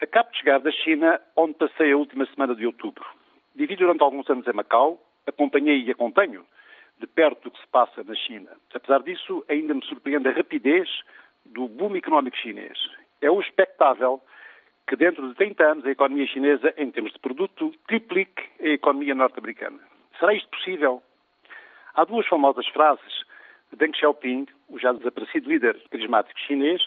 Acabo de chegar da China, onde passei a última semana de outubro. Vivi durante alguns anos em Macau, acompanhei e acompanho de perto o que se passa na China. Apesar disso, ainda me surpreende a rapidez do boom económico chinês. É o expectável que dentro de 30 anos a economia chinesa, em termos de produto, triplique a economia norte-americana. Será isto possível? Há duas famosas frases de Deng Xiaoping, o já desaparecido líder carismático chinês,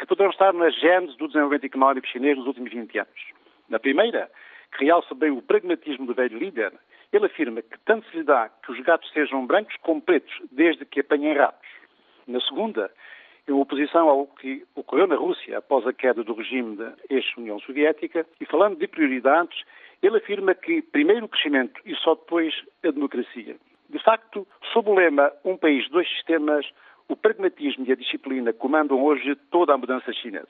que poderão estar na gênese do desenvolvimento económico chinês nos últimos 20 anos. Na primeira, que realça bem o pragmatismo do velho líder, ele afirma que tanto se lhe dá que os gatos sejam brancos como pretos, desde que apanhem ratos. Na segunda, em oposição ao que ocorreu na Rússia após a queda do regime da ex-União Soviética, e falando de prioridades, ele afirma que primeiro o crescimento e só depois a democracia. De facto, sob o lema Um país, dois sistemas, o pragmatismo e a disciplina comandam hoje toda a mudança chinesa.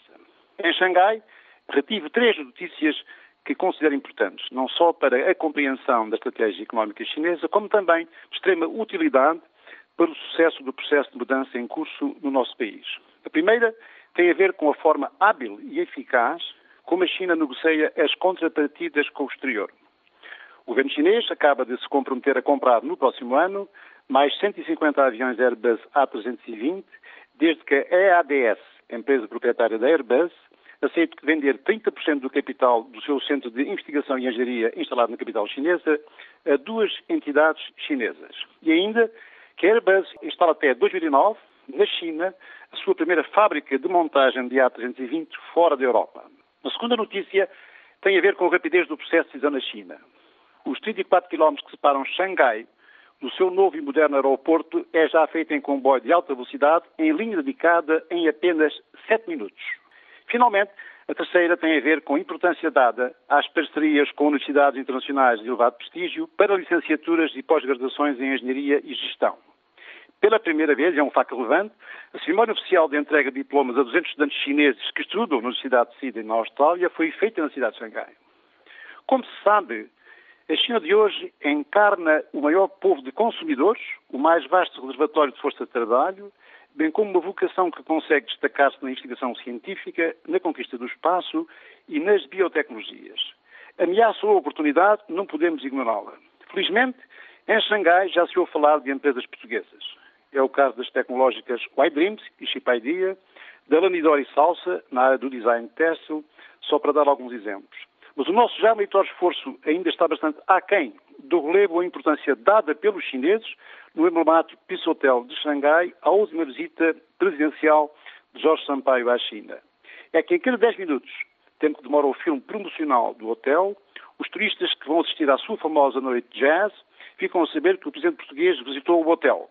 Em Xangai, retive três notícias que considero importantes, não só para a compreensão da estratégia económica chinesa, como também de extrema utilidade para o sucesso do processo de mudança em curso no nosso país. A primeira tem a ver com a forma hábil e eficaz como a China negocia as contrapartidas com o exterior. O governo chinês acaba de se comprometer a comprar no próximo ano mais 150 aviões Airbus A320, desde que a EADS, empresa proprietária da Airbus, aceite vender 30% do capital do seu centro de investigação e engenharia instalado na capital chinesa a duas entidades chinesas. E ainda que a Airbus instala até 2009, na China, a sua primeira fábrica de montagem de A320 fora da Europa. A segunda notícia tem a ver com a rapidez do processo de decisão na China. Os 34 km que separam Xangai do seu novo e moderno aeroporto é já feito em comboio de alta velocidade, em linha dedicada, em apenas 7 minutos. Finalmente, a terceira tem a ver com a importância dada às parcerias com universidades internacionais de elevado prestígio para licenciaturas e pós-graduações em engenharia e gestão. Pela primeira vez, é um facto relevante, a cerimónia oficial de entrega de diplomas a 200 estudantes chineses que estudam na Universidade de Sydney, na Austrália, foi feita na cidade de Xangai. Como se sabe, a China de hoje encarna o maior povo de consumidores, o mais vasto reservatório de força de trabalho, bem como uma vocação que consegue destacar-se na investigação científica, na conquista do espaço e nas biotecnologias. Ameaça ou oportunidade, não podemos ignorá-la. Felizmente, em Xangai já se ouve falar de empresas portuguesas. É o caso das tecnológicas Y-Dreams e Chipidea, da Lanidor e Salsa, na área do design têxtil, só para dar alguns exemplos. Mas o nosso já meritório esforço ainda está bastante aquém do relevo ou importância dada pelos chineses no emblemático Peace Hotel de Xangai à última visita presidencial de Jorge Sampaio à China. É que em cada 10 minutos, tempo que demora o filme promocional do hotel, os turistas que vão assistir à sua famosa noite de jazz ficam a saber que o presidente português visitou o hotel.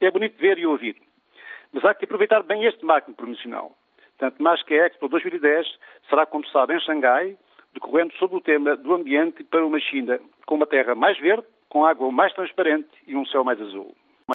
É bonito ver e ouvir. Mas há que aproveitar bem este marketing promocional. Tanto mais que a Expo 2010 será, como sabe, em Xangai, decorrendo sobre o tema do ambiente para uma China com uma terra mais verde, com água mais transparente e um céu mais azul.